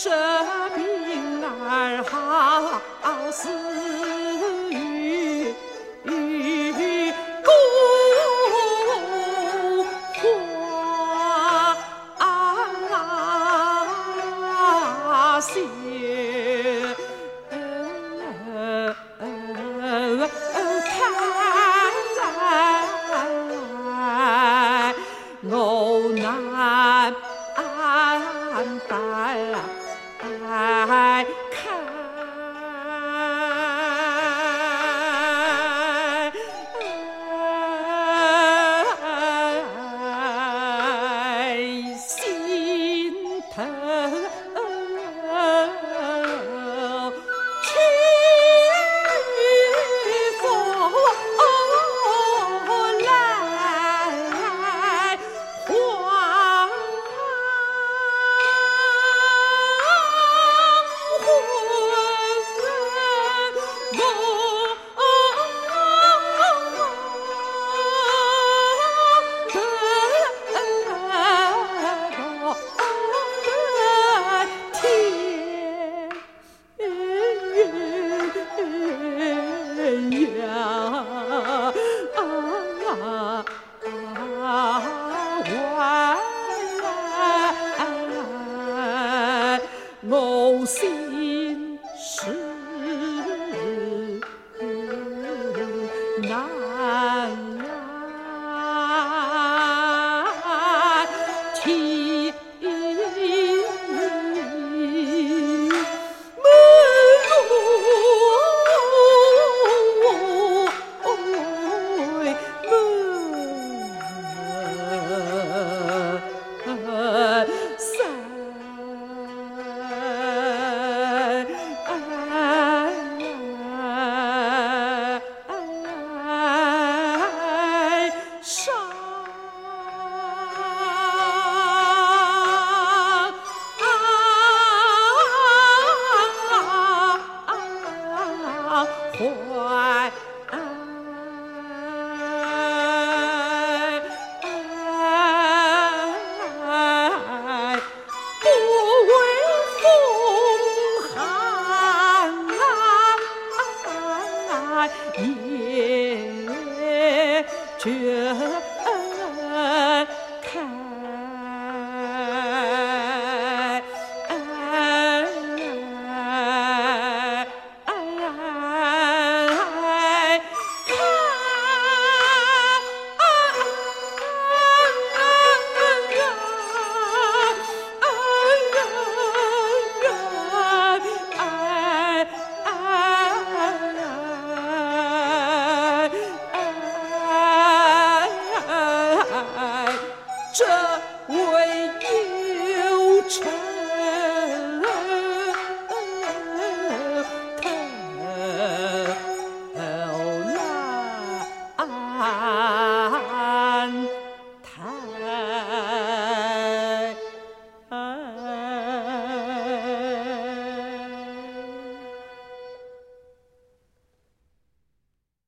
这病儿好似与故花难安排哎。time. 怀。